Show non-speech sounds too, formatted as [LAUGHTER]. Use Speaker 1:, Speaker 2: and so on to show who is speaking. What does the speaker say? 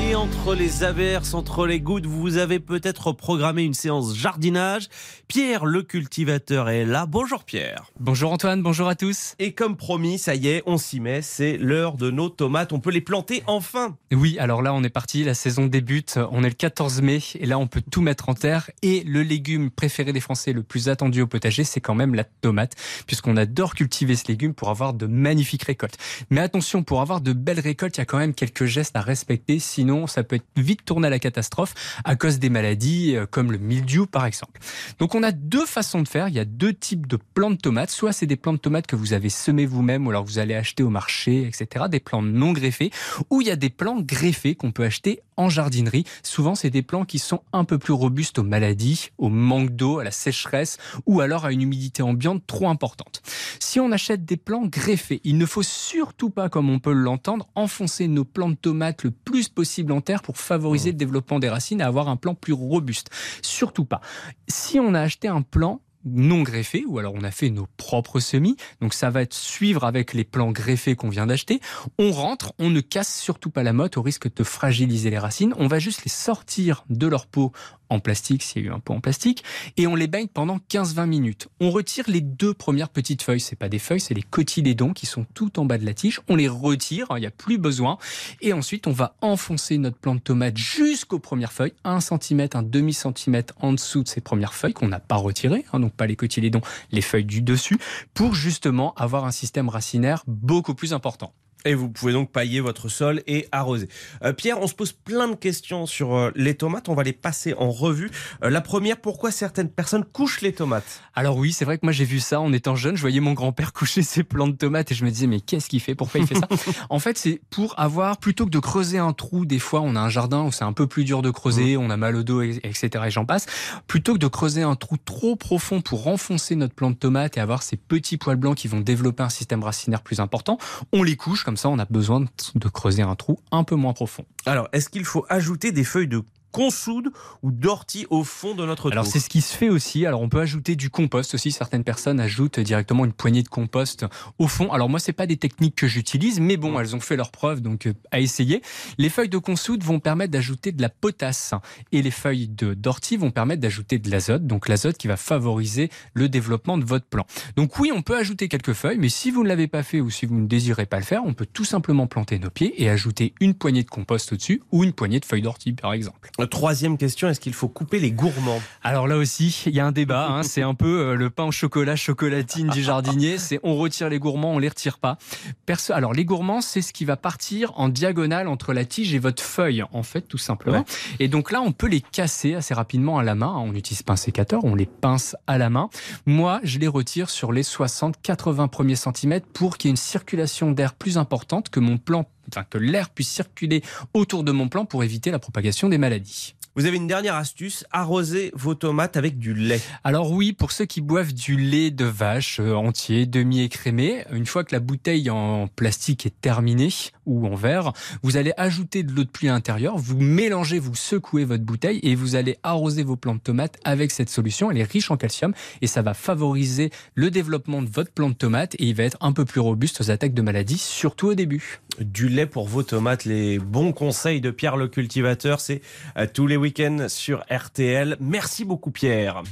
Speaker 1: Et entre les averses, entre les gouttes, vous avez peut-être programmé une séance jardinage. Pierre, le cultivateur, est là. Bonjour Pierre.
Speaker 2: Bonjour Antoine, bonjour à tous.
Speaker 1: Et comme promis, ça y est, on s'y met. C'est l'heure de nos tomates. On peut les planter enfin.
Speaker 2: Oui, alors là, on est parti. La saison débute. On est le 14 mai. Et là, on peut tout mettre en terre. Et le légume préféré des Français, le plus attendu au potager, c'est quand même la tomate. Puisqu'on adore cultiver ce légume pour avoir de magnifiques récoltes. Mais attention, pour avoir de belles récoltes, il y a quand même quelques gestes à respecter. Sinon, ça peut être vite tourné à la catastrophe à cause des maladies euh, comme le mildiou par exemple. Donc on a deux façons de faire, il y a deux types de plants de tomates, soit c'est des plants de tomates que vous avez semés vous-même ou alors vous allez acheter au marché, etc., des plants non greffés, ou il y a des plants greffés qu'on peut acheter en jardinerie. Souvent c'est des plants qui sont un peu plus robustes aux maladies, au manque d'eau, à la sécheresse ou alors à une humidité ambiante trop importante. Si on achète des plants greffés, il ne faut surtout pas, comme on peut l'entendre, enfoncer nos plants de tomates le plus possible en terre pour favoriser le développement des racines et avoir un plan plus robuste. Surtout pas. Si on a acheté un plan non greffé ou alors on a fait nos propres semis. Donc ça va être suivre avec les plants greffés qu'on vient d'acheter. On rentre, on ne casse surtout pas la motte au risque de fragiliser les racines. On va juste les sortir de leur peau en plastique s'il y a eu un pot en plastique et on les baigne pendant 15-20 minutes. On retire les deux premières petites feuilles, c'est pas des feuilles, c'est les cotylédons qui sont tout en bas de la tige. On les retire, il n'y a plus besoin et ensuite on va enfoncer notre plant de tomate jusqu'aux premières feuilles, 1 cm, un demi centimètre en dessous de ces premières feuilles qu'on n'a pas retirées, hein, donc pas les cotylédons, les feuilles du dessus, pour justement avoir un système racinaire beaucoup plus important.
Speaker 1: Et vous pouvez donc pailler votre sol et arroser. Euh, Pierre, on se pose plein de questions sur euh, les tomates. On va les passer en revue. Euh, la première, pourquoi certaines personnes couchent les tomates?
Speaker 2: Alors oui, c'est vrai que moi j'ai vu ça en étant jeune. Je voyais mon grand-père [LAUGHS] coucher ses plants de tomates et je me disais mais qu'est-ce qu'il fait? Pourquoi il fait ça? [LAUGHS] En fait, c'est pour avoir plutôt que de creuser un trou. Des fois, on a un jardin où c'est un peu plus dur de creuser, mmh. on a mal au dos, etc. Et j'en passe. Plutôt que de creuser un trou trop profond pour renfoncer notre plant de tomate et avoir ces petits poils blancs qui vont développer un système racinaire plus important, on les couche comme ça, on a besoin de creuser un trou un peu moins profond.
Speaker 1: Alors, est-ce qu'il faut ajouter des feuilles de consoude ou d'ortie au fond de notre
Speaker 2: Alors c'est ce qui se fait aussi. Alors on peut ajouter du compost aussi. Certaines personnes ajoutent directement une poignée de compost au fond. Alors moi c'est pas des techniques que j'utilise, mais bon elles ont fait leur preuve donc euh, à essayer. Les feuilles de consoude vont permettre d'ajouter de la potasse et les feuilles de d'ortie vont permettre d'ajouter de l'azote. Donc l'azote qui va favoriser le développement de votre plant. Donc oui on peut ajouter quelques feuilles, mais si vous ne l'avez pas fait ou si vous ne désirez pas le faire, on peut tout simplement planter nos pieds et ajouter une poignée de compost au-dessus ou une poignée de feuilles d'ortie par exemple.
Speaker 1: Troisième question, est-ce qu'il faut couper les gourmands
Speaker 2: Alors là aussi, il y a un débat. Hein. c'est un peu euh, le pain au chocolat chocolatine du jardinier. C'est on retire les gourmands, on les retire pas. Perso alors les gourmands, c'est ce qui va partir en diagonale entre la tige et votre feuille, en fait, tout simplement. Et donc là, on peut les casser assez rapidement à la main. On utilise pince sécateur, on les pince à la main. Moi, je les retire sur les 60-80 premiers centimètres pour qu'il y ait une circulation d'air plus importante, que mon plant enfin, que l'air puisse circuler autour de mon plant pour éviter la propagation des maladies.
Speaker 1: Vous avez une dernière astuce, arroser vos tomates avec du lait.
Speaker 2: Alors oui, pour ceux qui boivent du lait de vache euh, entier, demi-écrémé, une fois que la bouteille en plastique est terminée ou en verre, vous allez ajouter de l'eau de pluie à l'intérieur, vous mélangez, vous secouez votre bouteille et vous allez arroser vos plants de tomates avec cette solution. Elle est riche en calcium et ça va favoriser le développement de votre plant de tomate et il va être un peu plus robuste aux attaques de maladies, surtout au début.
Speaker 1: Du lait pour vos tomates, les bons conseils de Pierre le cultivateur, c'est euh, tous les week-end sur RTL. Merci beaucoup Pierre.